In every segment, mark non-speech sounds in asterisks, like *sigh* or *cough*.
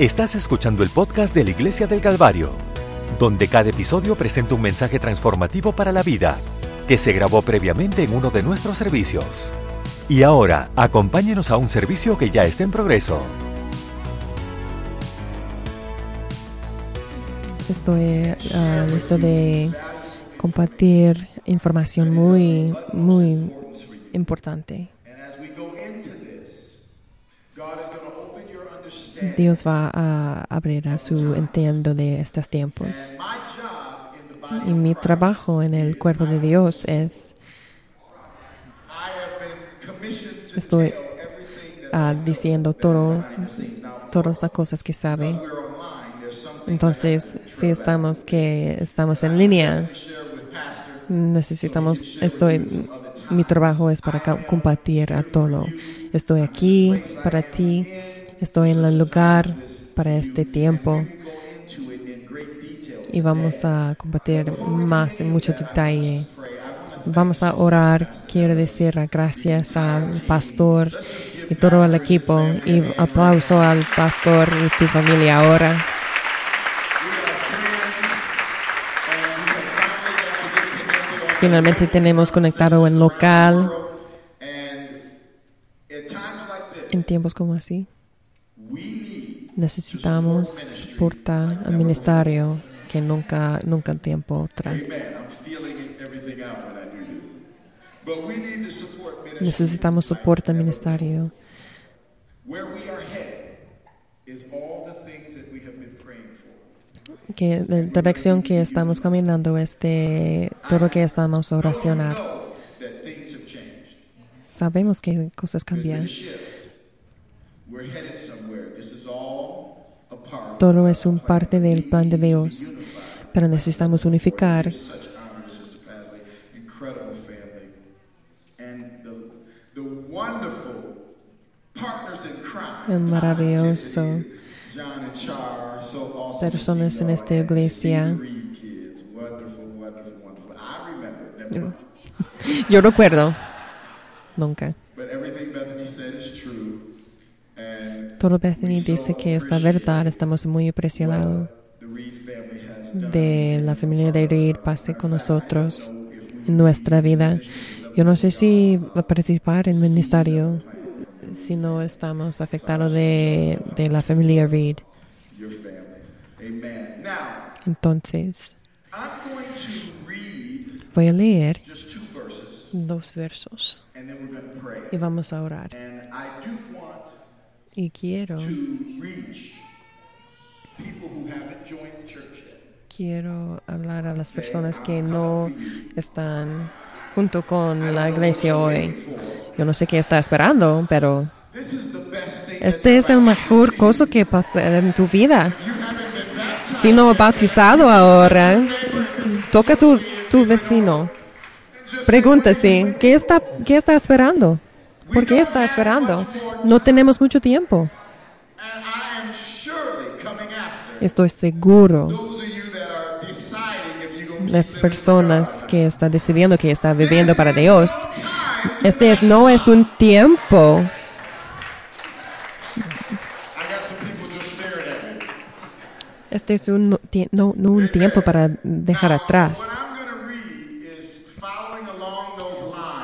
Estás escuchando el podcast de la Iglesia del Calvario, donde cada episodio presenta un mensaje transformativo para la vida, que se grabó previamente en uno de nuestros servicios. Y ahora, acompáñenos a un servicio que ya está en progreso. Estoy ah, listo de compartir información muy, muy importante. Dios va a abrir a su entiendo de estos tiempos. Y mi trabajo en el cuerpo de Dios es, estoy ah, diciendo todo, todas las cosas que sabe. Entonces, si estamos que estamos en línea, necesitamos, estoy, mi trabajo es para compartir a todo. Estoy aquí para ti, estoy en el lugar para este tiempo y vamos a compartir más en mucho detalle. Vamos a orar, quiero decir gracias al pastor y todo el equipo y aplauso al pastor y su familia ahora. Finalmente tenemos conectado en local. En tiempos como así, necesitamos soportar al ministerio que nunca, nunca tiempo trae. Necesitamos soporte al ministerio. que la dirección que estamos caminando es de todo lo que estamos oracionar. Sabemos que cosas cambian. Todo es un parte del plan de Dios, pero necesitamos unificar. El maravilloso personas en esta iglesia. Yo recuerdo. Nunca. Todo Bethany dice que esta verdad. Estamos muy impresionados de la familia de Reed pase con nosotros en nuestra vida. Yo no sé si va a participar en ministerio si no estamos afectados de, de la familia Reed. Entonces, voy a leer dos versos y vamos a orar. Y quiero quiero hablar a las personas que no están junto con la iglesia hoy. Yo no sé qué está esperando, pero este es el mejor cosa que pasa en tu vida. Si no bautizado ahora, toca tu, tu vecino. Pregúntase, ¿qué está, ¿qué está esperando? ¿Por qué está esperando? No tenemos mucho tiempo. Estoy seguro. Las personas que están decidiendo que están viviendo para Dios, este no es un tiempo Este es un, no, no un tiempo para dejar atrás.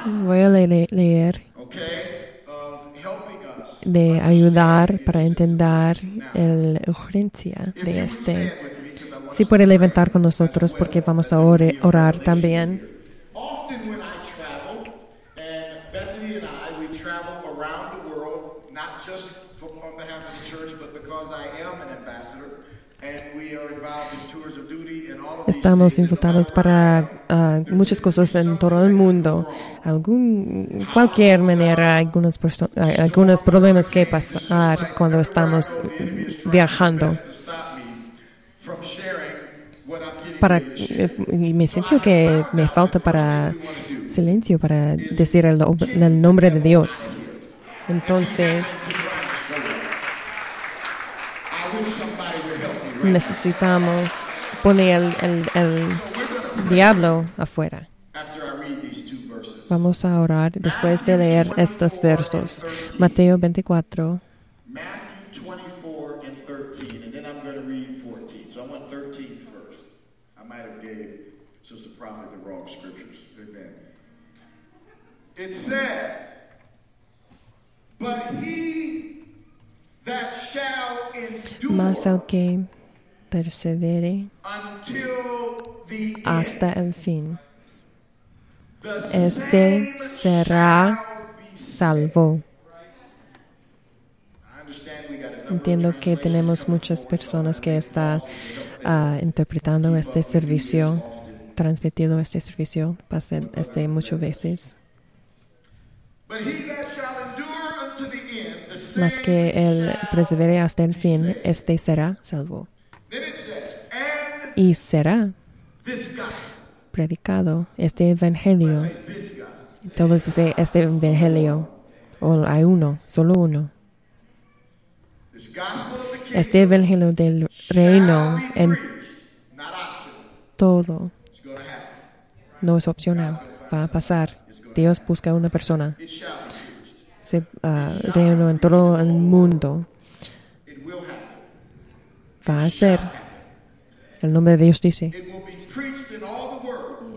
Voy a leer de ayudar para entender la urgencia de este. Si puede levantar con nosotros porque vamos a orar también. Estamos invitados para uh, muchas cosas en todo el mundo. Algún, cualquier manera, algunos, algunos problemas que pasar cuando estamos viajando. Para, y me siento que me falta para silencio para decir el nombre de Dios. Entonces, necesitamos Vamos a orar después de leer estos versos. Mateo 24. Matthew 24 and 13. And then I'm going to read 14. So I want 13 first. I might have gave Sustain Prophet the wrong scriptures. Amen. It says, But he that shall endure persevere hasta el fin, este será salvo. Entiendo que tenemos muchas personas so que están ah, interpretando este servicio, transmitiendo este servicio, pasa este muchas veces. Mas que el persevere hasta el fin, este será salvo. Y será predicado este evangelio. Todos dicen este evangelio. O hay uno, solo uno. Este evangelio del reino en todo. No es opcional. Va a pasar. Dios busca una persona. Se ah, reino en todo el mundo. Va a ser. El nombre de Dios dice.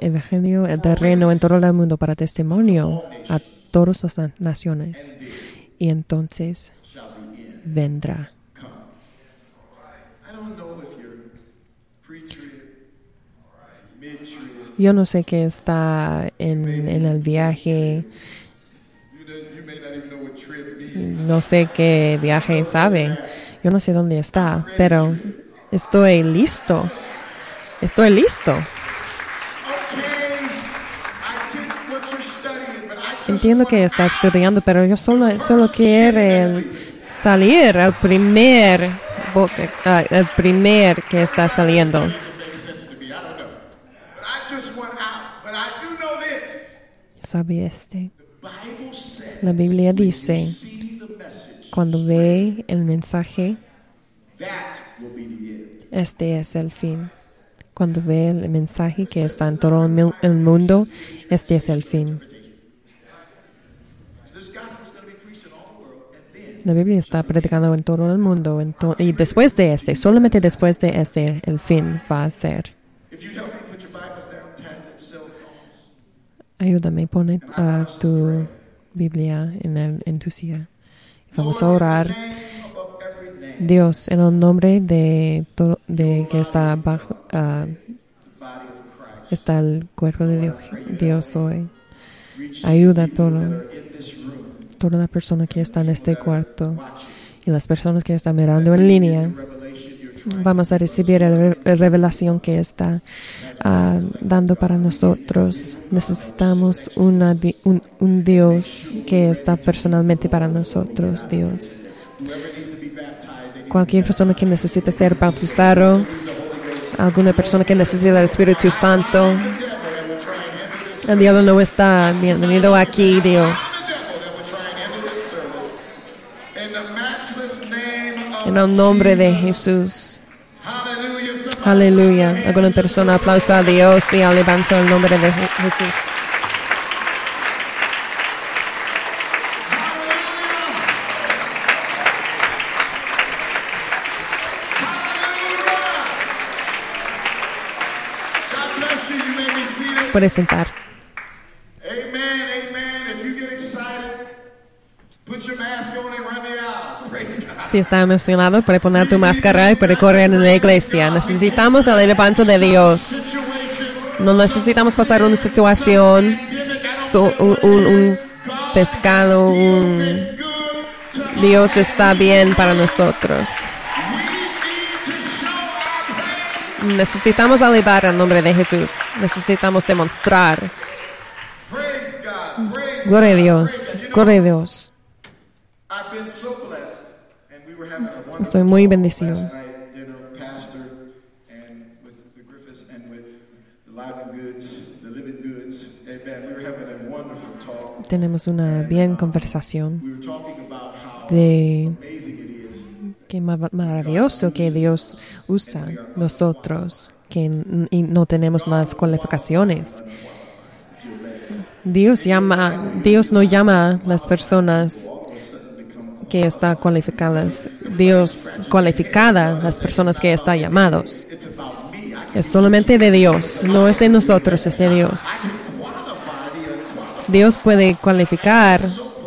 Evangelio del reino en todo el mundo para testimonio a todas las na- naciones. Y entonces vendrá. Come. I don't know if you're pre-trib, mid-trib. Yo no sé qué está en, en el viaje. No sé qué viaje sabe. Yo no sé dónde está, pero estoy listo. Estoy listo. Entiendo que está estudiando, pero yo solo, solo quiero salir al primer, boca- ah, el primer que está saliendo. ¿Sabe este? La Biblia dice. Cuando ve el mensaje, este es el fin. Cuando ve el mensaje que está en todo el mu- el mundo, este es el fin. La Biblia está predicando en todo el mundo. y después de este, solamente después de este, el fin va a ser. Ayúdame, pone ah, tu Biblia en, el, en tu silla. Vamos a orar. Dios, en el nombre de, todo, de que está bajo, ah, está el cuerpo de Dios, Dios hoy. Ayuda a todo, toda la persona que está en este cuarto y las personas que están mirando en línea. Vamos a recibir la revelación que está ah, dando para nosotros. Necesitamos una un, Dios que está personalmente para nosotros, Dios. Cualquier persona que necesite ser bautizado, alguna persona que necesite el Espíritu Santo, el diablo no está bienvenido aquí, Dios. En el nombre de Jesús. Aleluya. Alguna persona aplausa a Dios y alabanza el nombre de Je- Jesús. Puede sentar. Si está emocionado, puede poner tu máscara y puede correr en la iglesia. Necesitamos el alabanza de Dios. No necesitamos pasar una situación, un, pescado. Dios está bien para nosotros. Necesitamos alabar el nombre de Jesús. Necesitamos demostrar. Gloria a. Dios. Gloria a Dios. Estoy muy bendecido. Tenemos una bien conversación about how de qué ma- maravilloso que Dios usa nosotros, que no tenemos las cualificaciones. Dios llama, Dios no llama a las personas que están cualificadas. Dios cualificada las personas que están llamados. Es solamente de Dios, no es de nosotros, es de Dios. Dios puede cualificar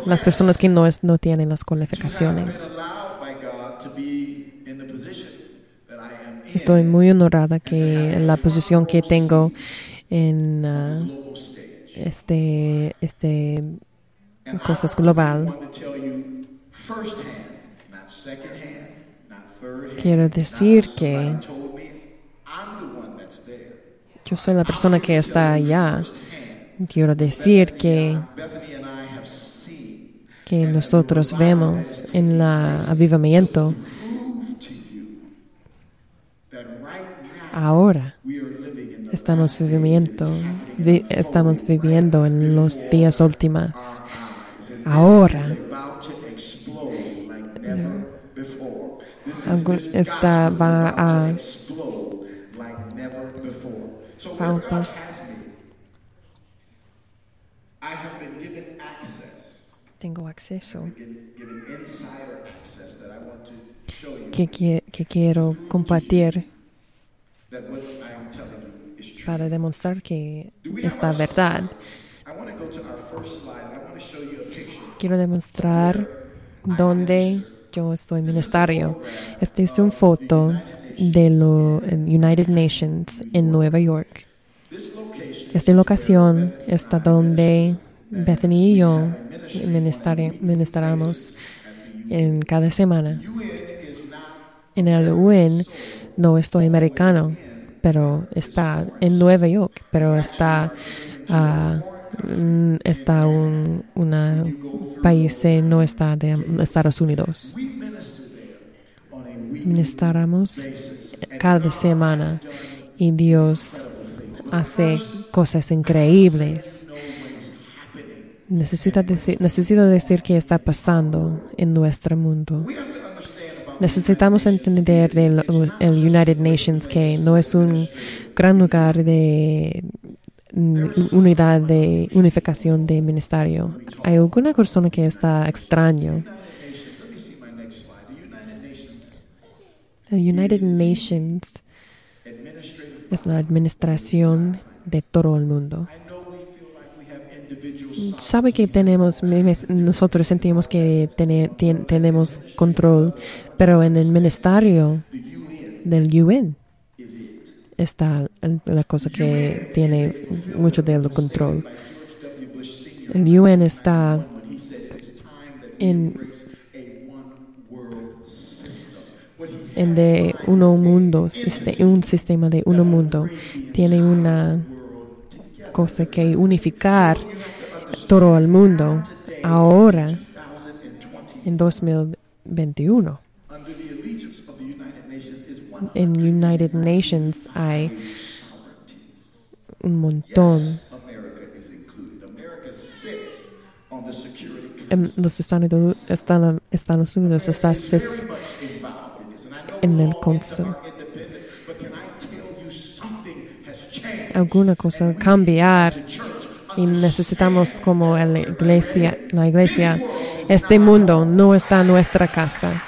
las personas que no, es- no tienen las cualificaciones. Estoy muy honorada que la posición que tengo en stage. este, este cosas global. Quiero decir que yo soy la persona que está allá. Quiero decir que, que nosotros vemos en el avivamiento ahora. we are living in the Estamos viviendo, vi- estamos viviendo en los días últimos. Ahora been given access, tengo acceso. Que, que quiero compartir. Para demostrar que esta verdad. a. Quiero demostrar dónde yo estoy ministerio. Esta es una foto de lo en United Nations en Nueva York. Esta locación está donde Bethany y yo ministramos en cada semana. En el UN no estoy americano, pero está en Nueva York, pero está mm, está un país no está de Estados Unidos. Ministramos cada semana y Dios hace cosas increíbles. Necesita decir, necesito decir qué está pasando en nuestro mundo. Necesitamos entender del el United Nations que no es un gran lugar de mm, unidad de unificación de ministerio. Hay alguna persona que está extraño. The United Nations es la administración de todo el mundo. Sabe que tenemos, nosotros sentimos que tenemos control, pero en el ministerio del UN. Está la cosa que tiene mucho del control. El UN está en, en de uno mundo, un sistema de uno mundo. Tiene una cosa que unificar todo el mundo ahora 2020 en 2021. under the allegiance of the United Nations is one En United Nations hay un montón. En los Estados Unidos, está en el Consejo. alguna cosa cambiar y necesitamos como la iglesia, la iglesia, este mundo no está en nuestra casa.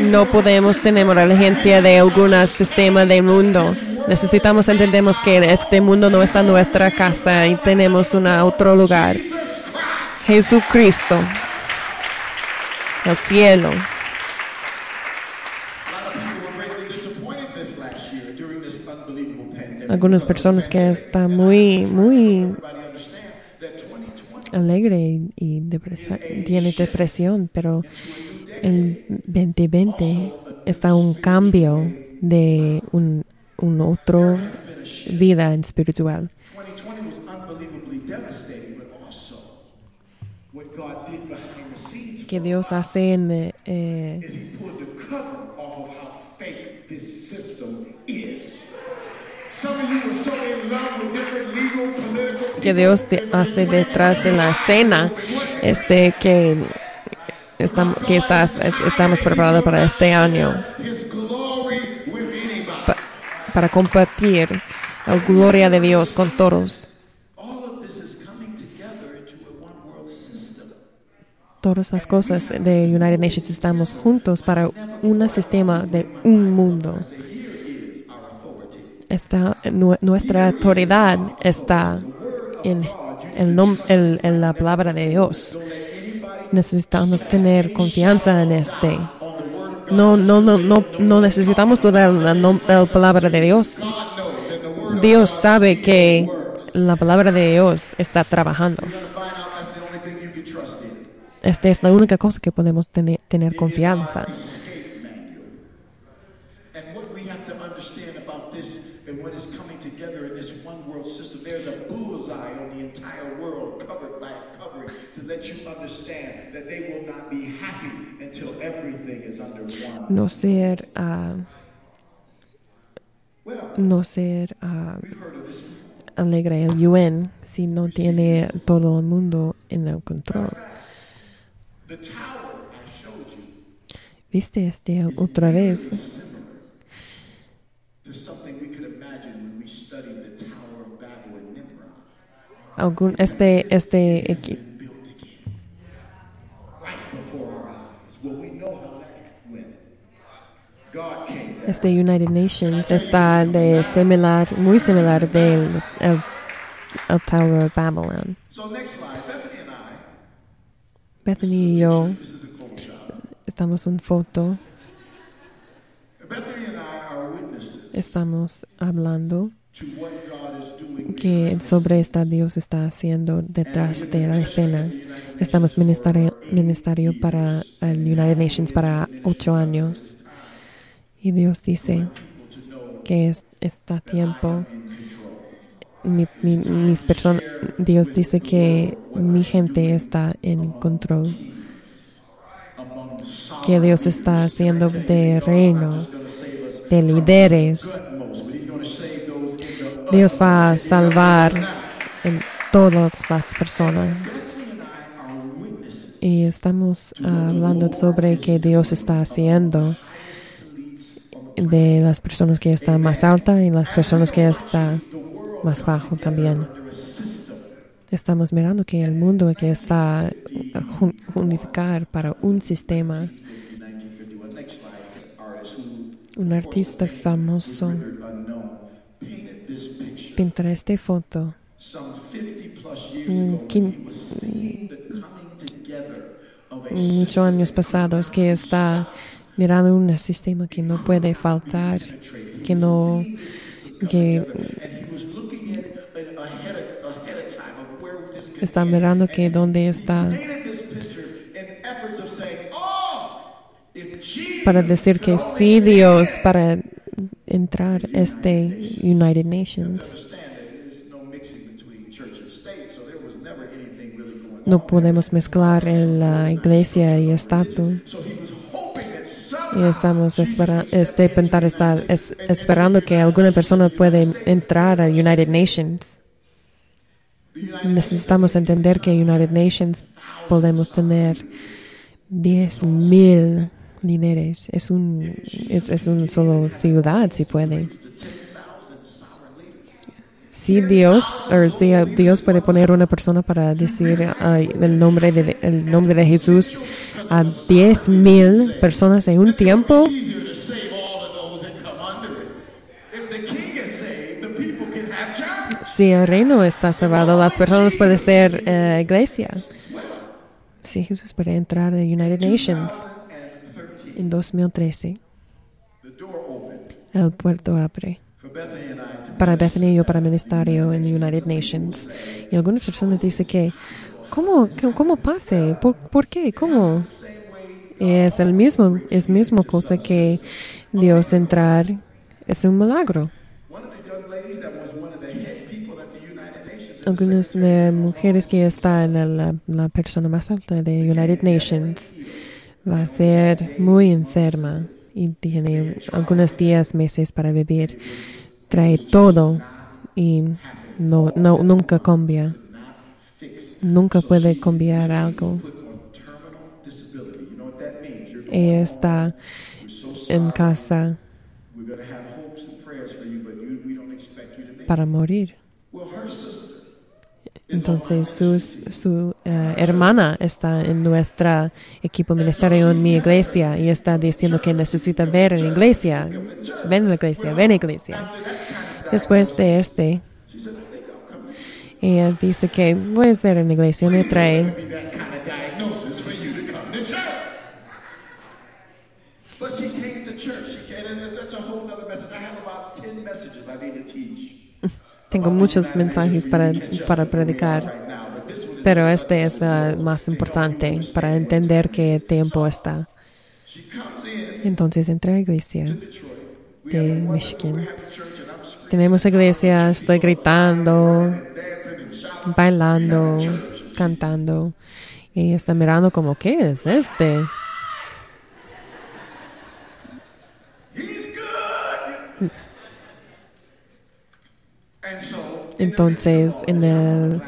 No podemos tener la agencia de algún sistema del mundo. Necesitamos entendemos que este mundo no está nuestra casa y tenemos un otro lugar. Jesucristo. El cielo. Algunas personas que están muy, muy Everybody understand that 2020 alegre y depresa- tiene depresión, pero el 2020 está un cambio de un, un otro vida en espiritual. 2020 was unbelievably devastating, but also what God did behind the scenes Que Dios hace en, eh, que Dios hace detrás de la escena este que estamos, que estamos preparados para este año para compartir la gloria de Dios con todos. Todas las cosas de United Nations estamos juntos para un sistema de un mundo. Nuestra autoridad está en la palabra de Dios. Necesitamos tener confianza en este. No, no, no, no, no necesitamos toda la, palabra de Dios. Dios sabe que la palabra de Dios está trabajando. Esta es la única cosa que podemos tener, tener confianza. No ser, Well, no ser before. alegre el UN si no tiene todo el mundo en el control. ¿Viste este otra vez? similar to something we could imagine when we studied the Tower of Babel in Nimrod. Algún, este, este, equi- been built again right before our eyes. Well, we know how that went. Este United Nations está de similar, muy similar del el, el Tower of Babylon. Bethany y yo estamos en foto, estamos hablando que sobre esta Dios está haciendo detrás de la escena. Estamos ministerio, ministerio para el United Nations para ocho años. Y Dios dice que es, está tiempo. Mi, mi- mis personas, Dios dice que mi gente está en control. Que Dios está haciendo de reino, de líderes. Dios va a salvar en todas las personas. Y estamos hablando sobre que Dios está haciendo de las personas que están más altas y las personas que están más bajo también. Estamos mirando que el mundo que está unificar para un sistema. 1951. Next slide. This artist who Un artista famoso pintará esta foto some 50 plus years Mm, ago. quin- He was seeing the coming together of a muchos años pasados que está mirando un sistema que no puede faltar, que no que está mirando que dónde está para decir que sí Dios para entrar este United Nations. no podemos mezclar en la iglesia y estatus. Y estamos este esperando que alguna persona pueda entrar a United Nations. Necesitamos entender que United Nations podemos tener 10.000 líderes. Es un es, es un solo ciudad si puede. Si Dios o si Dios puede poner una persona para decir ay, el nombre de el nombre de Jesús a 10.000 personas en un tiempo. Si el reino está cerrado, las personas pueden ser eh, iglesia. Si Jesús puede entrar a United Nations en 2013, The door opened el puerto abre para Bethany y yo para ministerio en United Nations. Y algunas personas dicen que, ¿cómo, cómo pase? ¿Por, por qué? ¿Cómo? Y es el mismo, es mismo cosa que Dios entrar, es un milagro. Algunas de mujeres que están en la, la persona más alta de United Nations va a ser muy enferma y tiene algunos días, meses para vivir. Trae todo y no, no, nunca cambia. Nunca puede cambiar algo. Ella está en casa para morir. Entonces su, su eh, hermana está en nuestro equipo ministerio en mi iglesia y está diciendo que necesita ver en la iglesia. Ven a la iglesia, ven a la iglesia. Después de este, ella dice que voy a estar en la iglesia, me trae. Tengo muchos mensajes para, para predicar, pero este es el más importante para entender qué tiempo está. Entonces entré a la iglesia de Michigan. Tenemos iglesia, estoy gritando, bailando, cantando. Y está mirando como, ¿qué es este? Entonces, en el,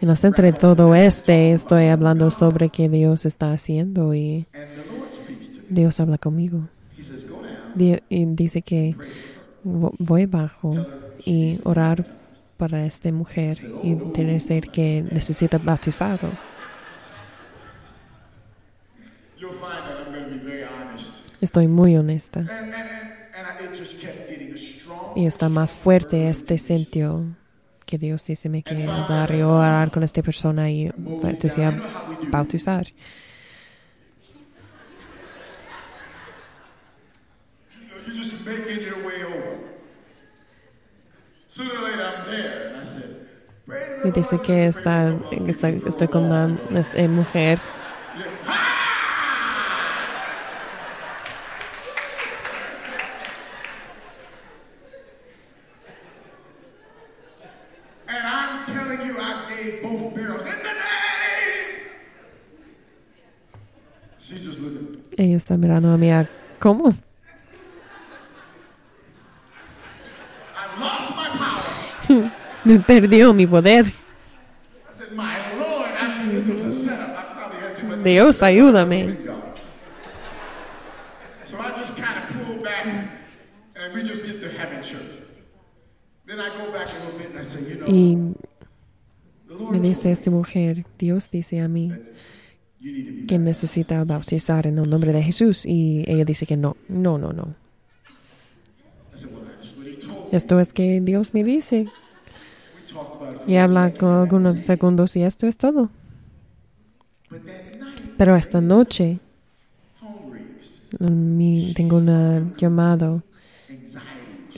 en el centro de todo este, estoy hablando sobre qué Dios está haciendo y. Dios habla conmigo. Y dice que vo- voy abajo y orar para esta mujer y tiene ser que necesita bautizado. Estoy muy honesta. Y está más fuerte este sentido que Dios dice me que y orar con esta persona y bautizar. Said, Praise the Y dice que está, está- estoy con una eh, mujer And I'm telling you, I gave both barrels in the name. She's just looking. Ella está mirando a mí. ah, ¿Cómo? I lost my power. Me perdió mi poder. I said, My Lord, I mean, this was a setup. I probably had too much. Dios, ayúdame. God. So I just kind of pull back and we just get to having church. Then Go back a little bit and I say, you know, Y the Lord me dice esta mujer, Dios dice a mí you need to be que necesita bautizar en el nombre de Jesús. Y ella dice que no, no, no, no. Esto es que Dios me dice. Y habla con algunos segundos y esto es todo. Pero esta noche mi, tengo un llamado.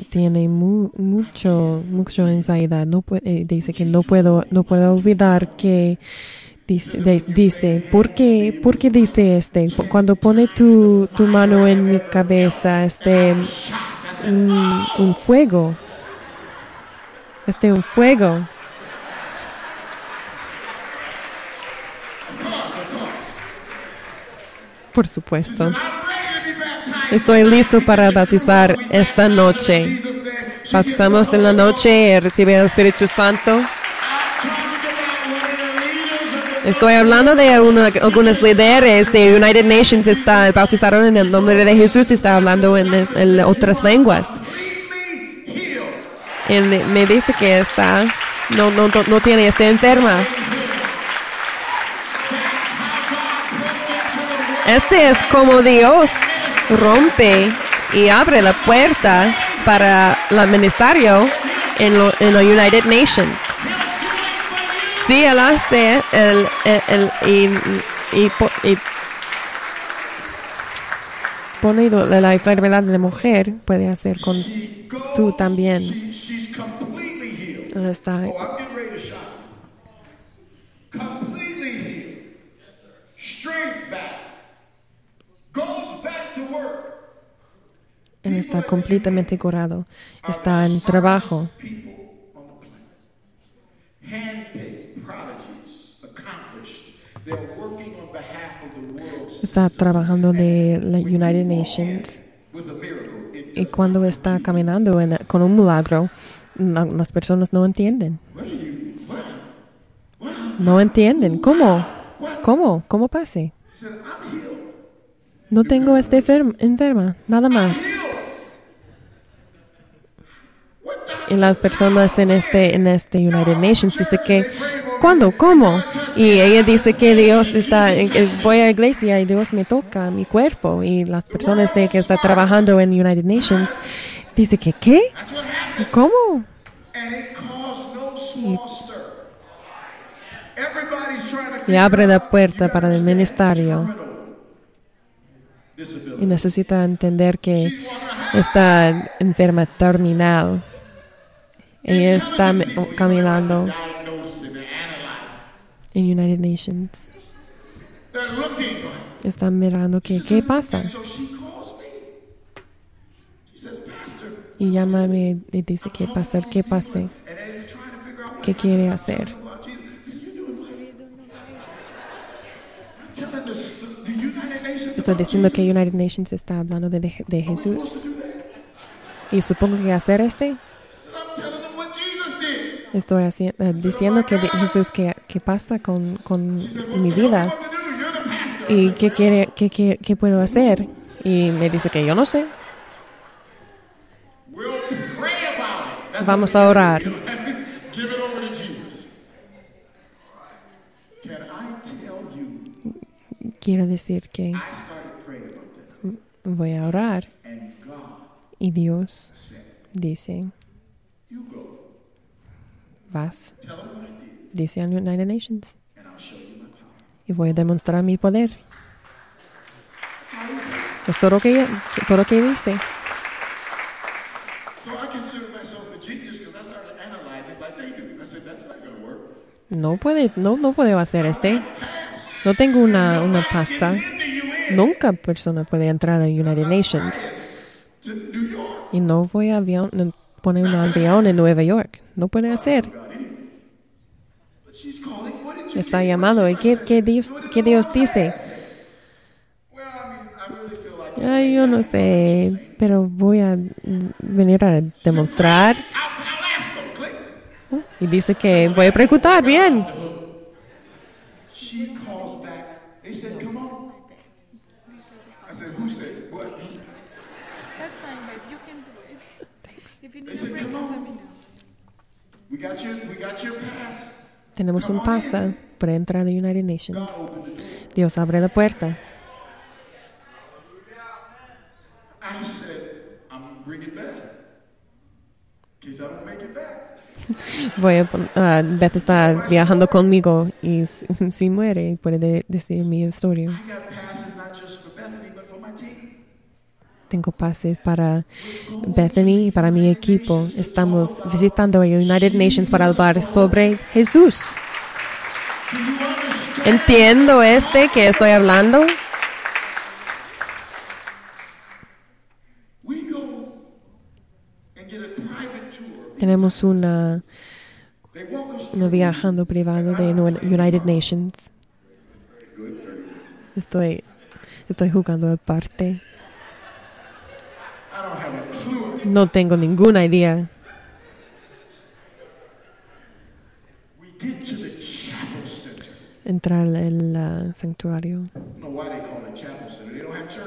Tiene mu- mucho, mucho ansiedad. No eh, dice que no puedo, no puedo olvidar que dice, dice ¿por qué, por qué dice este? Cu- Cuando pone tu, tu mano en mi cabeza, este, un, un fuego. Este, un fuego. Por supuesto. Estoy listo para bautizar esta noche. Bautizamos en la noche y recibe el Espíritu Santo. Estoy hablando de algunos líderes de United Nations está bautizaron en el nombre de Jesús y está hablando en, otras lenguas. me dice que está no no no, no tiene está enferma. Este es como Dios rompe y abre la puerta para el ministerio en lo, en los United Nations. Sí, él hace el, el, el- y, y, y pone la enfermedad de mujer, puede hacer con tú también. Está Oh. Él está completamente curado. Está en trabajo. Está trabajando de la United Nations. Y cuando está caminando con un milagro, la- las personas no entienden. No entienden. ¿Cómo? ¿Cómo? ¿Cómo pase? No tengo enferma, enferma, nada más. Y las personas en este, en este United Nations dice que, ¿cuándo? ¿Cómo? Y ella dice que Dios está, eh, voy a la iglesia y Dios me toca mi cuerpo. Y las personas de que está trabajando en United Nations dice que, ¿qué? ¿Cómo? To Y abre la puerta para el ministerio. Y necesita entender que está enferma terminal. Ella está me- caminando en United Nations. They're looking. Está mirando que, ¿qué pasa? Y llámame y dice, ¿qué pasa? ¿Qué what ¿Qué quiere hacer? about diciendo que United Nations está hablando de, de, de Jesús. Y supongo que hacer este, estoy haci- eh, diciendo que Jesús, ¿qué, qué pasa con, con mi vida? ¿Y qué, quiere, qué, qué, qué puedo hacer? Y me dice que yo no sé. Vamos a orar. Quiero decir que voy a orar. Y Dios dice. Vas, dice a United Nations. Y voy a demostrar mi poder. Es todo lo que, todo lo que dice. So I consider myself a genius because I started analyzing like they do. I said, That's not going to work. No puede, no, no puedo hacer este. No tengo una, una pasa. Nunca persona puede entrar a United Nations. Y no voy a avión, no poner un avión en Nueva York. No puede you Está do? llamado. ¿Y qué, qué Dios, qué Dios dice? Ay, yo no sé, pero voy a venir a demostrar. Y dice que voy a preguntar, bien. If you need a break, just let me know. We got your, we got your pass. Tenemos un pasa para entrar a United God Nations. the. Dios abre la puerta. I said, I'm bringing Beth. In case I don't make it back. Voy a, ah, Beth está viajando conmigo y *laughs* si, muere puede de- decir mi historia. I got Tengo pases para Bethany y para mi equipo. Estamos visitando a United Nations para hablar sobre Jesús. Entiendo este que estoy hablando. Tenemos una, una viajando privado de United Nations. Estoy, estoy jugando aparte. I don't have a clue. No tengo ninguna idea. Entrar al ah, santuario.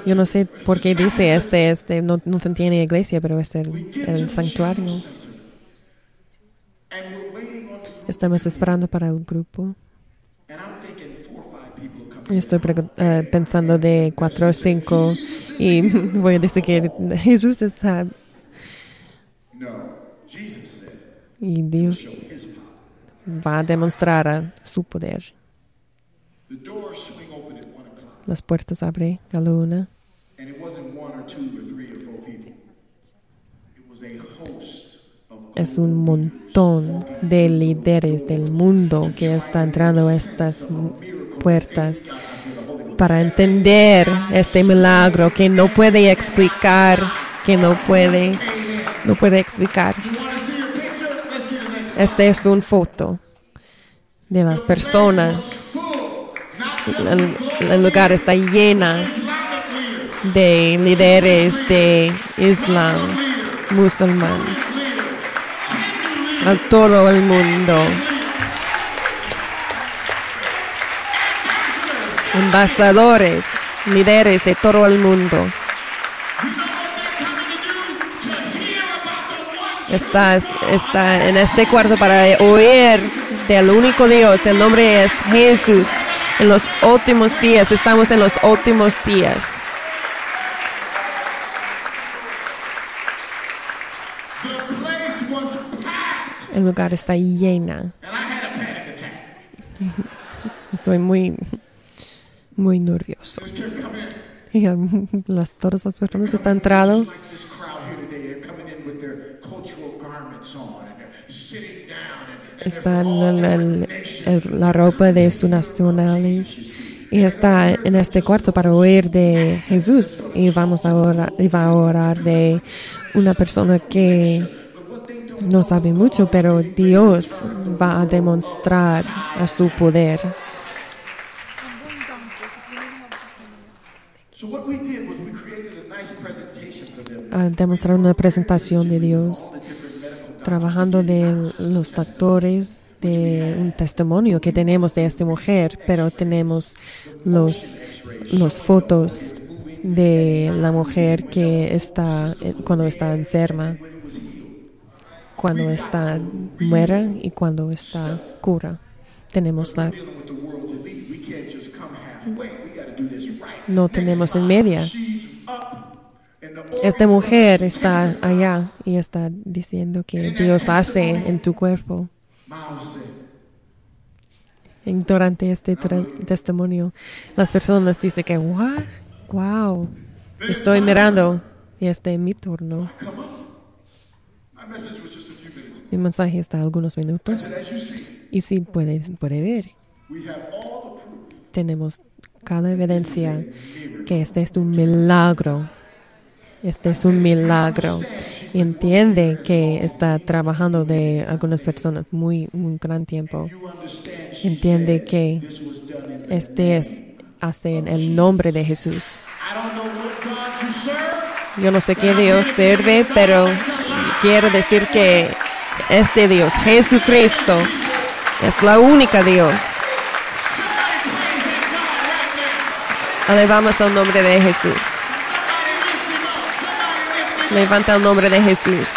Yo no sé por qué dice este, este, no, no tiene iglesia, pero es el, el santuario. Estamos esperando para el grupo. Estoy eh, pensando de cuatro o cinco y *laughs* voy a decir que Jesús está y Dios va a demostrar su poder. Las puertas abren a la una. Es un montón de líderes del mundo que está entrando a estas puertas para entender este milagro que no puede explicar, que no puede, no puede explicar. Esta es una foto de las personas. El, lugar está llena de líderes de Islam, musulmán, a todo el mundo. Embajadores, líderes de todo el mundo. está, está en este cuarto para oír del único Dios. El nombre es Jesús. En los últimos días, estamos en los últimos días. El lugar está llena. Estoy muy, muy nervioso. Y las, todas las personas están entrando. Están en la ropa de sus nacionales. Y está en este cuarto para oír de Jesús. Y vamos a orar, y va a orar de una persona que no sabe mucho, pero Dios va a demostrar a su poder. I'm going downstairs if you need help, just let me know. So what we did was we created a nice presentation for them. A demostrar una presentación de Dios. Trabajando de los factores de un testimonio que tenemos de esta mujer, pero tenemos los, los fotos de la mujer que está eh, cuando está enferma, cuando está muera y cuando está cura. Tenemos la, dealing with the world's elite. We can't just come halfway. We got to do this right. No tenemos en media. Esta mujer está allá y está diciendo que Dios hace en tu cuerpo. En- durante este testimonio, las personas dicen que, "What? wow, estoy mirando y este es mi turno. a minutes. Mi mensaje está algunos minutos y si puede, puede ver, tenemos cada evidencia que este es un milagro. Este es un milagro. Entiende que está trabajando de algunas personas muy, un gran tiempo. Entiende que este es hace en el nombre de Jesús. Yo no sé qué Dios sirve, pero quiero decir que este Dios, Jesucristo, es la única Dios. Alabamos el nombre de Jesús. Levanta el nombre de Jesús.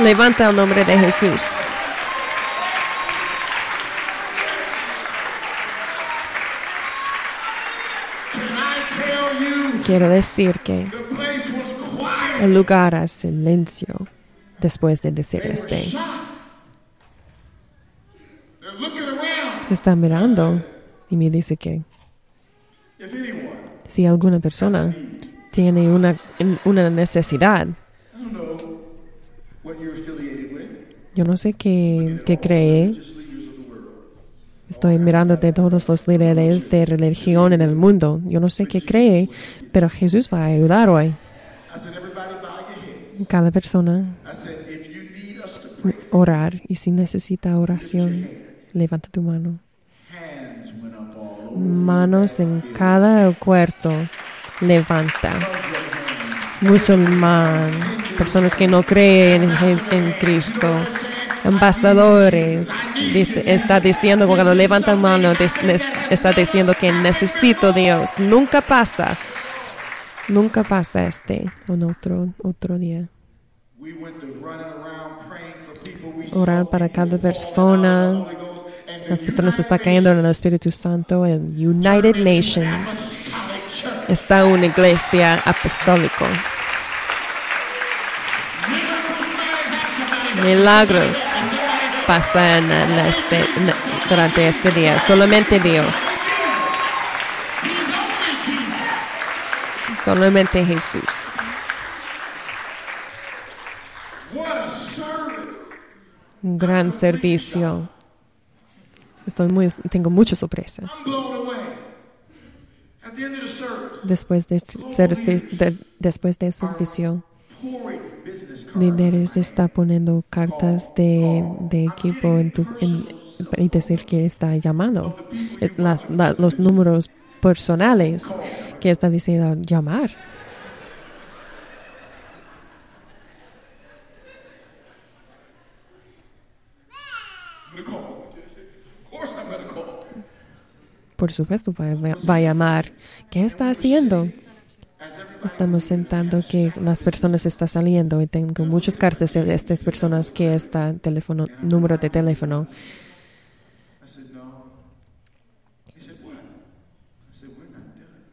Levanta el nombre de Jesús. Quiero decir que el lugar a silencio después de decir este. Está mirando. Y me dice que si alguna persona tiene una, una necesidad, yo no sé qué, qué cree, estoy mirando de todos los líderes de religión en el mundo, yo no sé qué cree, pero Jesús va a ayudar hoy. Cada persona orar y si necesita oración, levanta tu mano. Manos en cada cuarto, levanta. Musulmán, personas que no creen en, en Cristo, embajadores, dice- está diciendo cuando levanta mano, des- está diciendo que necesito Dios. Nunca pasa, nunca pasa este un otro otro día. Orar para cada persona. Personas United están cayendo en el Espíritu Santo. El United Nations está una iglesia apostólica. Milagros pasan en este, en- durante este día. Solamente Dios. Solamente Jesús. Un gran servicio. Estoy muy, tengo mucha sorpresa. Después de, de- después de servicio, líderes está poniendo cartas de, de equipo en tu, en- y decir que está llamando. Eh, las- la- los números personales que está diciendo llamar. Por supuesto, va, a- llamar. ¿Qué está haciendo? Estamos sentando que las personas están saliendo y tengo muchas cartas de estas personas que está teléfono, número de teléfono.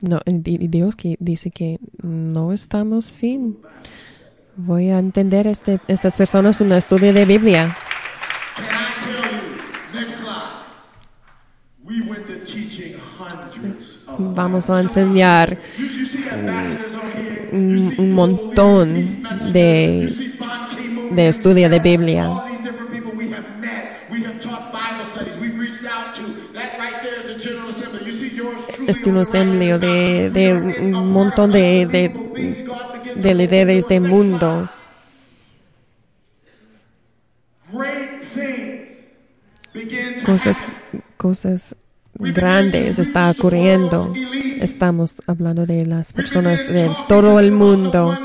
No. Y Dios que dice que no estamos fin. Voy a entender este, estas personas un estudio de Biblia. Can I tell you? Next slide. We went to teaching hundreds of Vamos a enseñar here. un, un montón de, de estudio de Biblia. Truly Este un asambleo de, de un montón de, de, de líderes del mundo. Cosas, cosas grandes está ocurriendo. Estamos hablando de las personas de todo el mundo,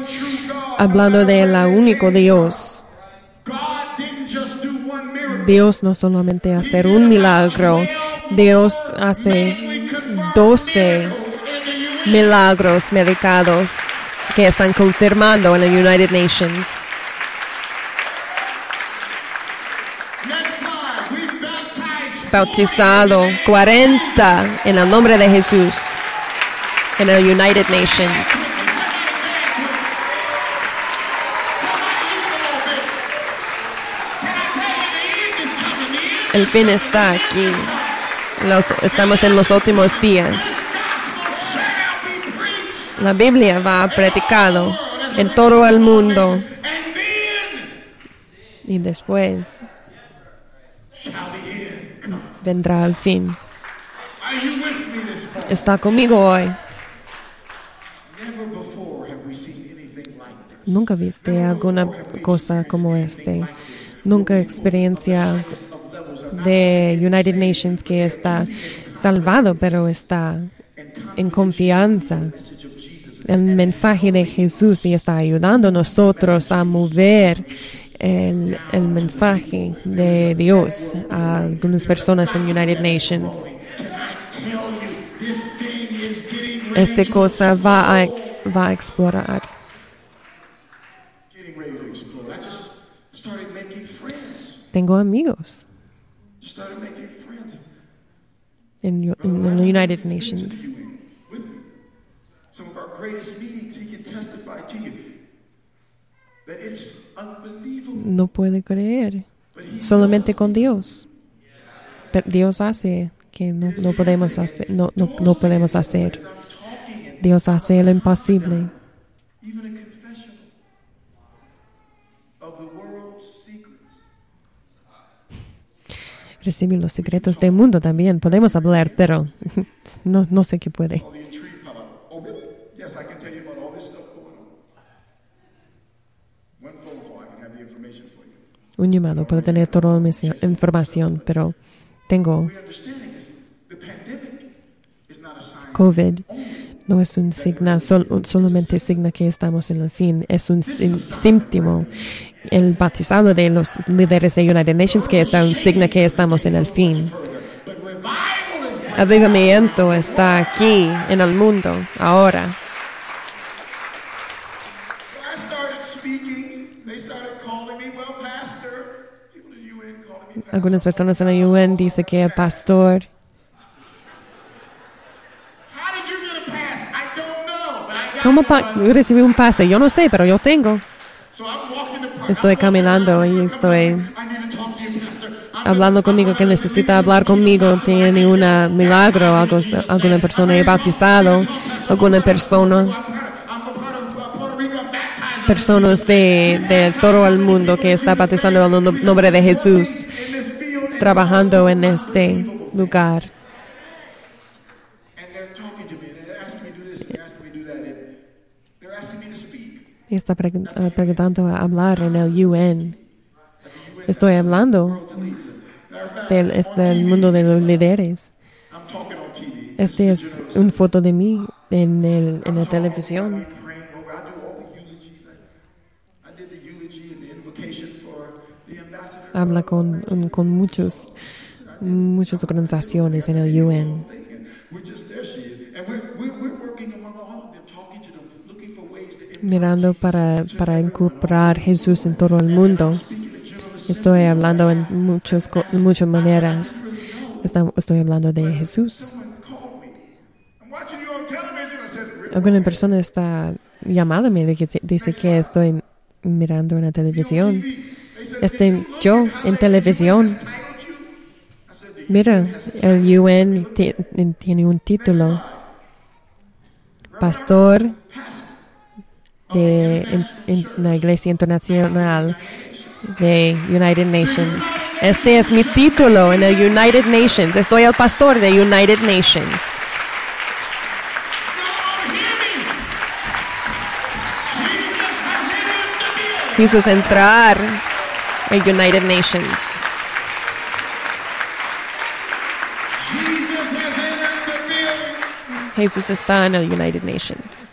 hablando del único Dios. Dios no solamente hacer un milagro, Dios hace 12 milagros medicados que están confirmando en la United Nations. Next slide. We baptized Bautizado 40 en el nombre de Jesús en la United Nations. El fin está aquí. Estamos en los últimos días. La Biblia va predicado en todo el mundo y después vendrá el fin. Está conmigo hoy. Nunca viste alguna cosa como este. Nunca experiencia de United Nations que está salvado, pero está en confianza. El mensaje de Jesús y está ayudando a nosotros a mover el, mensaje de Dios a algunas personas en United Nations. Esta cosa va a, va a explorar. Tengo amigos en, en United Nations. Some of our greatest meetings, he can testify to you. No puede creer. Solamente con Dios. Pero Dios hace que no, no podemos hacer. No, no, no podemos hacer. Dios hace lo imposible. Recibe los secretos del mundo también. Podemos hablar, pero *laughs* no, no sé qué puede. Un llamado puede tener toda misi- información, pero tengo. COVID. No es un signo, sol- solamente signo que estamos en el fin. Es un síntoma. El batizado de los líderes de United Nations que es un signo que estamos en el fin. Avivamiento está aquí en el mundo ahora. So I started speaking. They started calling me, well, Pastor. People in the UN calling me Pastor. Algunas personas en la UN dicen que el pastor. ¿Cómo recibí un pase? Yo no sé, pero yo tengo. So I'm walking the park. Estoy caminando y estoy hablando conmigo que necesita hablar conmigo. Tiene un milagro, algo, alguna persona he bautizado, alguna persona, personas de, todo el mundo que está bautizando el nombre de Jesús, trabajando en este lugar. Y está eh, preguntando a hablar en el UN. Estoy hablando del, mundo de los líderes. Este es una foto de mí en, el, en la televisión. praying over. I do all the eulogies. I, I did the eulogy and the invocation for the ambassador. Habla con, con muchos, muchas organizaciones en el UN. Mirando para, para incorporar Jesús en todo el mundo. Estoy hablando en muchos, muchas maneras. Estoy hablando de Jesús. Me. Alguna persona está llamándome dice- dice que estoy mirando en la televisión. Este, yo en televisión. Mira, el UN ti- tiene un título. Pastor de la Iglesia Internacional de United Nations. Este es mi título en el United Nations. Estoy el pastor de United Nations. Jesús entrar en United Nations. Jesús está en el United Nations.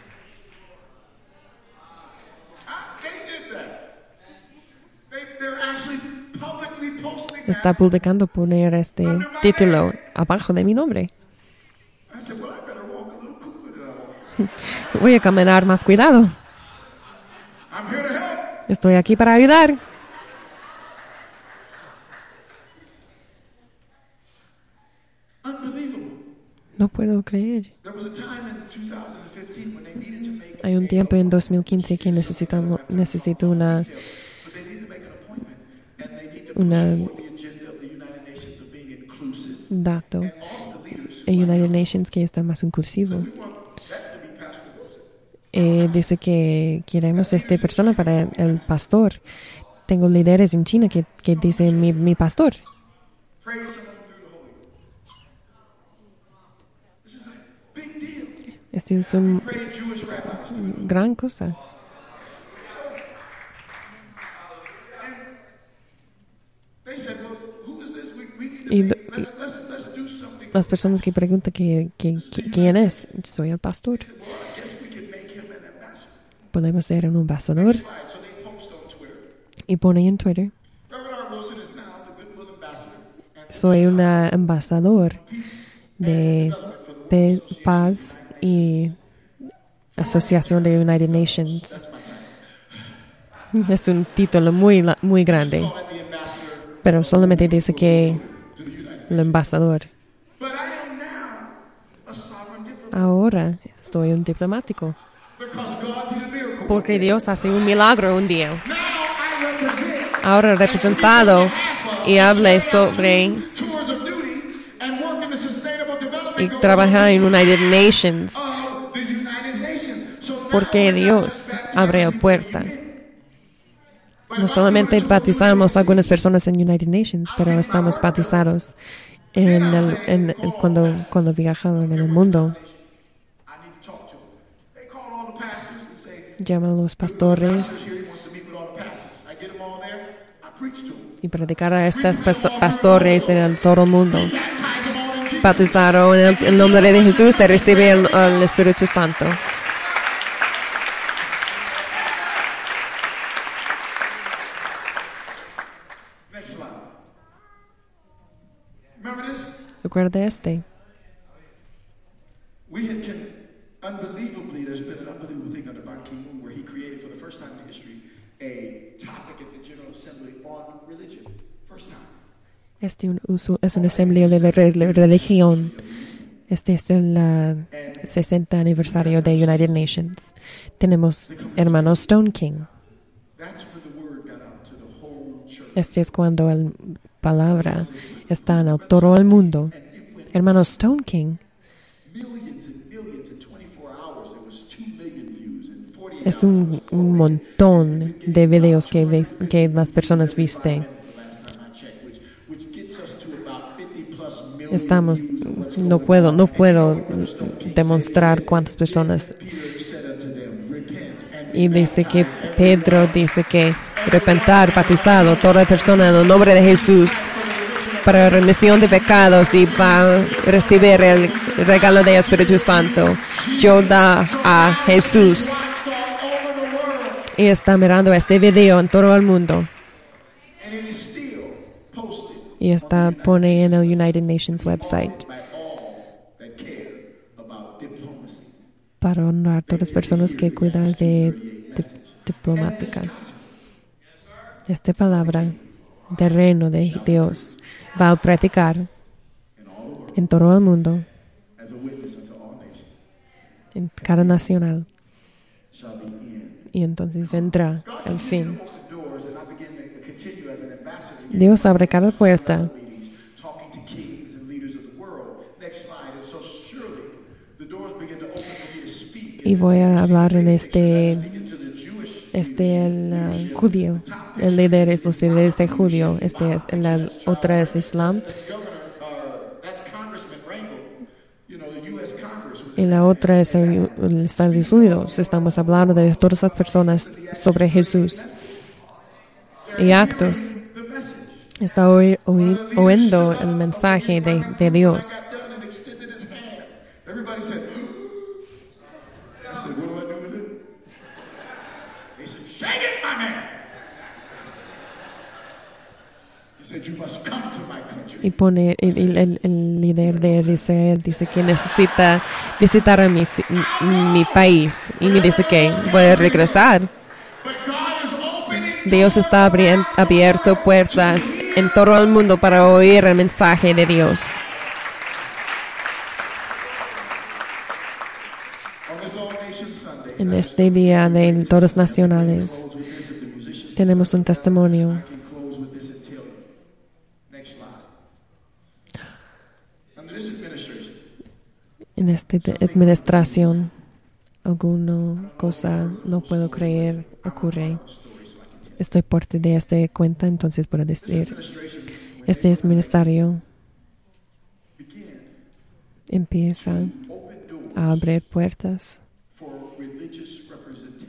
Está publicando poner este título abajo de mi nombre. Voy a caminar más cuidado. I'm here to help. Estoy aquí para ayudar. No puedo creer. There was a time in 2015 when they needed to make Hay un tiempo en 2015 que necesitamos necesito una, una dato en United Nations que está más inclusivo. Eh, dice que queremos esta persona para el pastor. Tengo líderes en China que, que dicen mi, mi pastor. Esto es una gran cosa. Y. Las personas que preguntan que, que- que- quién es, soy el pastor. Podemos ser un embajador y pone en Twitter. Soy una embajador de pe- paz y asociación de United Nations. Es un título muy muy grande, pero solamente dice que el embajador. Ahora estoy un diplomático porque Dios hace un milagro un día. Ahora representado y hablé sobre y trabajar en United Nations porque Dios abrió people puerta. No solamente batizamos a algunas personas en United Nations, pero estamos en- cuando, cuando en el mundo. Llaman a los pastores "Pastor's here, he wants to meet with all the pastors. I get them all there, I preach to them. y predicar a estos pas- pastores en todo el mundo. Bautizaron en el, el nombre de Jesús, se recibe el, el Espíritu Santo. Next slide. Remember this? Recuerda este. We had can unbelievably, there's been an unbelievable thing Este un uso, es una asamblea de la re- la religión. Este es el ah, 60 aniversario de United Nations. Tenemos hermano Stone King. Este es cuando la palabra está en el todo el mundo. Hermano Stone King Millions and millions in 24 hours. There was 2 million views in 48 es un, montón de videos que, las personas viste. Estamos, no puedo, no puedo demostrar cuántas personas. Y dice que Pedro dice que repentar, bautizado, toda persona en el nombre de Jesús para remisión de pecados y va a recibir el regalo del Espíritu Santo. Yo da a Jesús y está mirando este video en todo el mundo y está pone en el United Nations website. para honrar a todas las personas que cuidan de, diplomática. Esta palabra del reino de Dios va a practicar en todo el mundo, en cada nacional, y entonces vendrá el fin. Dios abre cada puerta. Y voy a hablar en este este el uh, judío, el líder es los líderes de judío, este es la otra es Islam. Y la otra es el Estados Unidos. Estamos hablando de todas las personas sobre Jesús. Y actos. Está oyendo el mensaje de, de Dios. Y pone el, el- el- líder de Israel dice que necesita visitar a mi, mi país. Y me dice que voy a regresar. Dios está abierto puertas en todo el mundo para oír el mensaje de Dios. En este día de todos nacionales tenemos un testimonio. En esta administración, alguna cosa no puedo creer ocurre. Estoy parte de esta cuenta, entonces puedo decir, este es ministerio empieza a abrir puertas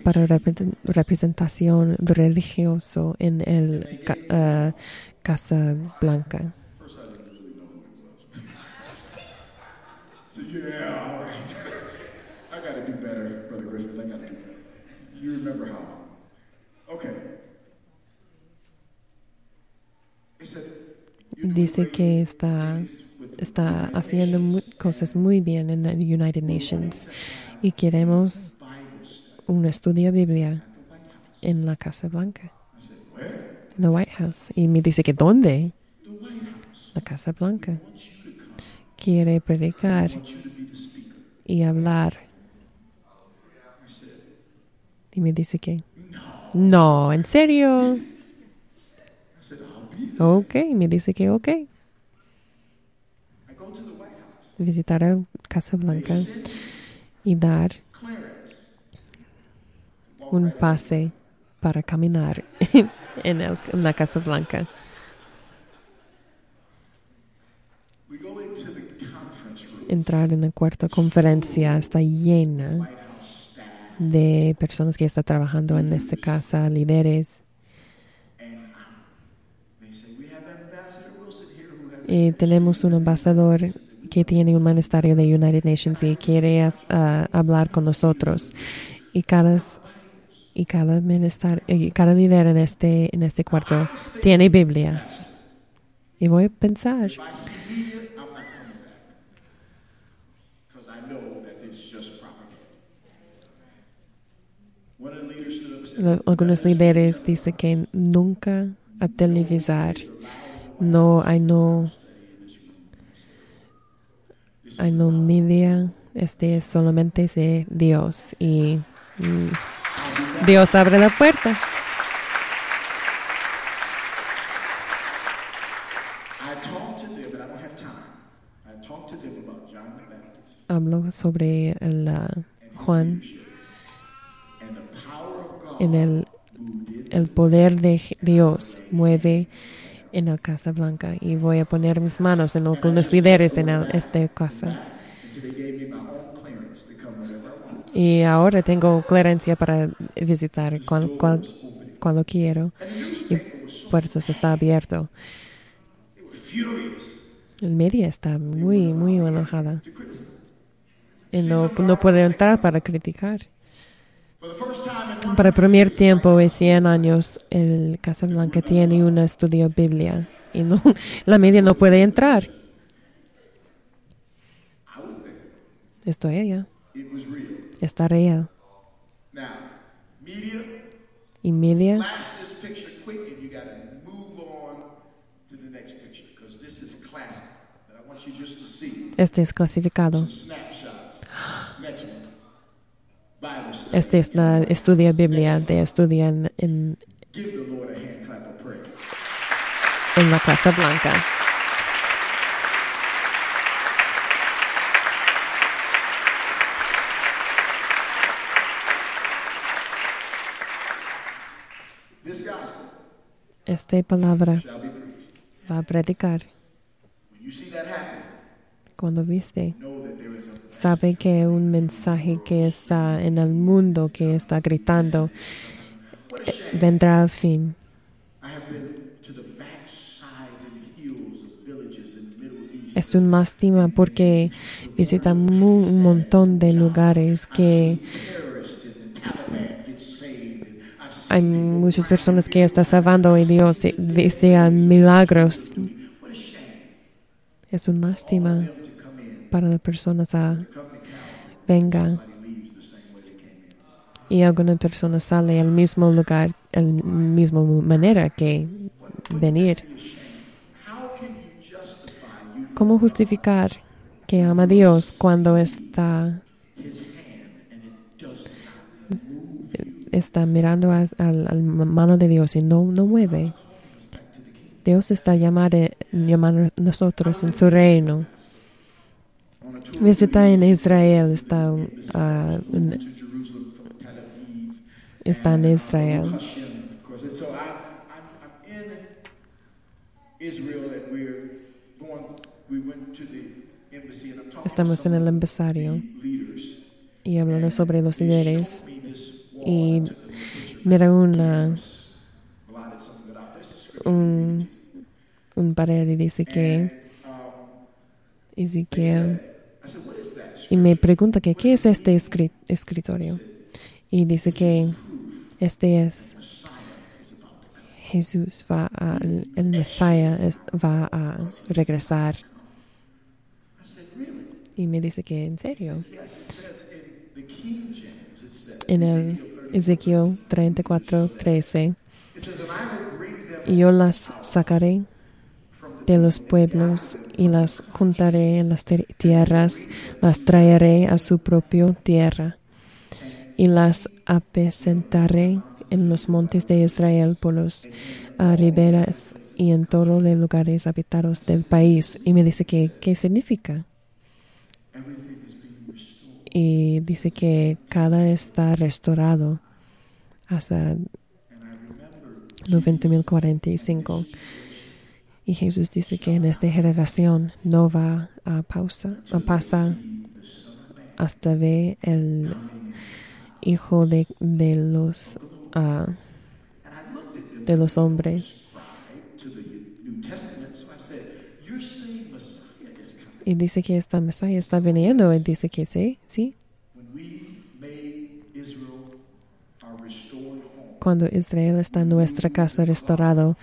para repre- representación religioso en el ca- ah, Casa Blanca. Okay. He said, "You're doing Dice que está, está haciendo cosas muy bien en la United Nations y queremos Bible study." un estudio de Biblia en la Casa Blanca, en la White House. Y me dice que ¿dónde? La Casa Blanca. Quiere predicar y hablar. Y me dice que no, ¿en serio? I said, I'll be there. Ok, me dice que ok. Visitar a Casa Blanca y dar un pase para caminar *laughs* en, el- en la Casa Blanca. Entrar en la cuarta conferencia está llena de personas que están trabajando en esta casa, líderes. Y tenemos un embajador que tiene un ministerio de United Nations y quiere ah, hablar con nosotros. Y cada, y cada, y cada líder en este, en este cuarto tiene Biblias. Y voy a pensar, algunos líderes dicen que nunca a televisar. No, hay no, hay no media. Este es solamente de Dios. Y mm, Dios abre la puerta. Hablo sobre el, ah, Juan en el, el poder de Dios mueve en la Casa Blanca y voy a poner mis manos en algunos líderes en el- esta casa. Y ahora tengo clerencia para visitar cual- cual- cuando quiero y newspaper was so puertas está abierto. El media está muy, muy enojada y no, no puede entrar para criticar. Para el primer tiempo en 100 años, el Casa Blanca tiene un estudio Biblia y la media no puede entrar. Estoy real. está real. Y media, este es clasificado. Este es la estudia Biblia de estudia en, en, la Casa Blanca. Esta palabra va a predicar. Cuando viste, a sabe que un mensaje que está en el mundo, que está gritando, a vendrá al fin. Es una lástima porque visita un montón de lugares que hay muchas personas que están salvando y Dios dice milagros. a Es una lástima them to come in, para las personas a come to Cal. venga Somebody leaves the same way they came in. y algunas personas salen al mismo lugar, el mismo manera que venir. ¿Cómo justificar que ama a Dios cuando está, está mirando a, a la mano de Dios y no, no mueve? Dios está llamando a nosotros en su reino. Tour Visita en Israel, está, Tel Aviv, está en Israel. Estamos en el empresario y hablando sobre los líderes. Y mira una, un, un pared y dice que Ezequiel Y me pregunta que qué es este escri- escritorio y dice que este es Jesús va a el Mesías es- va a regresar. Y me dice que en serio en el Ezequiel 34 13 it says, and I will bring them y yo las sacaré de los pueblos y las juntaré en las tierras, las traeré a su propia tierra y las apacentaré en los montes de Israel por los ah, riberas y en todos los lugares habitados del país. Y me dice que, ¿qué significa? Y dice que cada está restaurado hasta And I remember 90.045. Y Jesús dice que en esta generación no va a pausa, a pasar hasta ver el hijo de, de los ah, de los hombres. Y dice que esta Mesías está viniendo. Y dice que sí, sí. Cuando Israel está en nuestra casa restaurado,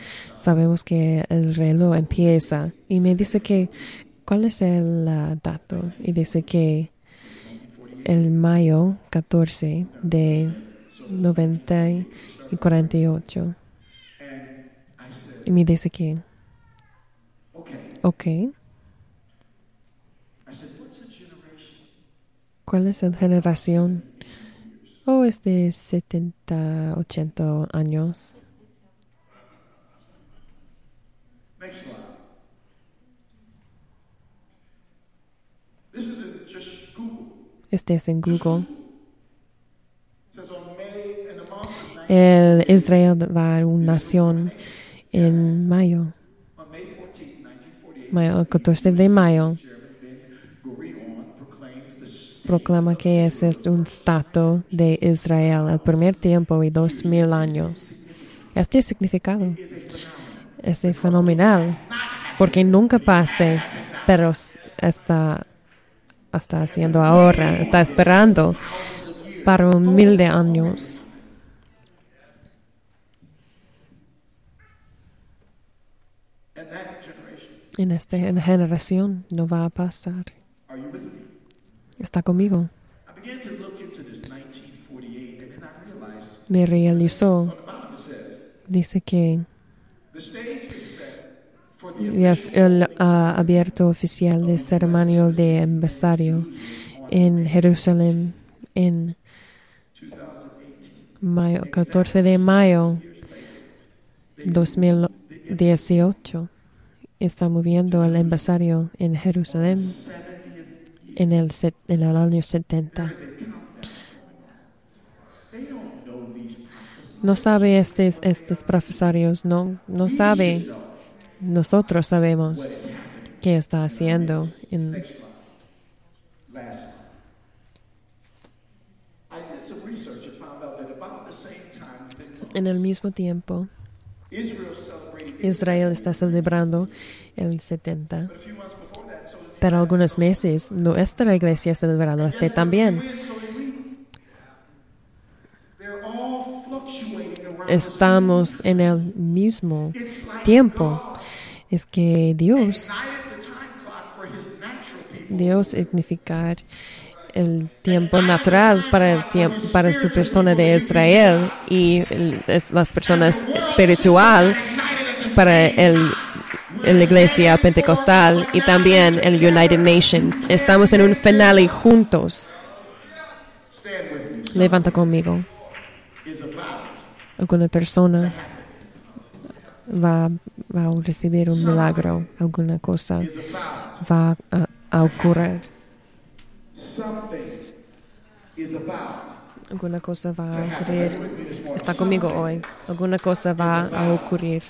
sabemos que el reloj empieza. Y me dice que, ¿cuál es el ah, dato? Y dice que el mayo 14 de 90 y 48. and I said, Y me dice que, ok? ¿cuál es la generación? Oh, es de 70, 80 años. Slide. This isn't just Google. Este es en Google. El Israel va a una nación en mayo, on May 14, 1948, mayo, el 14 de mayo. Proclama que ese es un estado de Israel, el primer tiempo y dos mil años. Este significado es fenomenal, porque nunca pase, pero está, está haciendo ahora, está esperando para un mil de años. En esta generación no va a pasar. Me? Está conmigo. I began to look el, ah, abierto oficial de ceremonia de embajador en Jerusalén en 2018. mayo, 14 de mayo 2018. Está moviendo el embajador en Jerusalén en el, en el año 70. They don't know these prophecies. No sabe estos, estos profesorios, no, no sabe. Nosotros sabemos qué está haciendo. en- en el mismo tiempo, Israel está celebrando el 70. But a few months before that, so did Pero algunos meses nuestra iglesia ha celebrado este también. Estamos en el mismo tiempo. Es que Dios. Dios significar el tiempo natural para, el tiempo, para su persona de Israel y las personas espiritual para el, la iglesia pentecostal y también el United Nations. Estamos en un finale juntos. Levanta conmigo. Is about Alguna persona va, a recibir un milagro. Alguna cosa va a, ocurrir. Alguna cosa va a ocurrir. Está conmigo hoy. Alguna cosa va a ocurrir.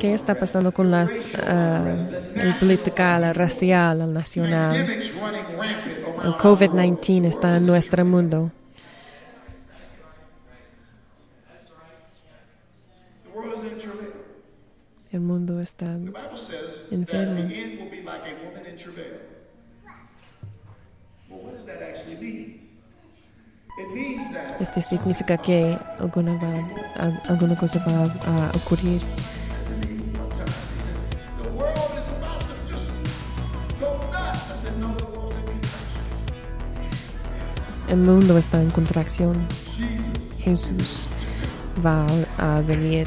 ¿Qué está pasando con las, ah, el political, el racial, el nacional? El our COVID-19 está en nuestro mundo. The world is in travail. El mundo está... The Bible says Enfermo. that the end will be like a woman in travail. Well, what does that actually mean? It means that Este significa que alguna, va, al- alguna cosa va a ocurrir. El mundo está en contracción. Jesús va a venir.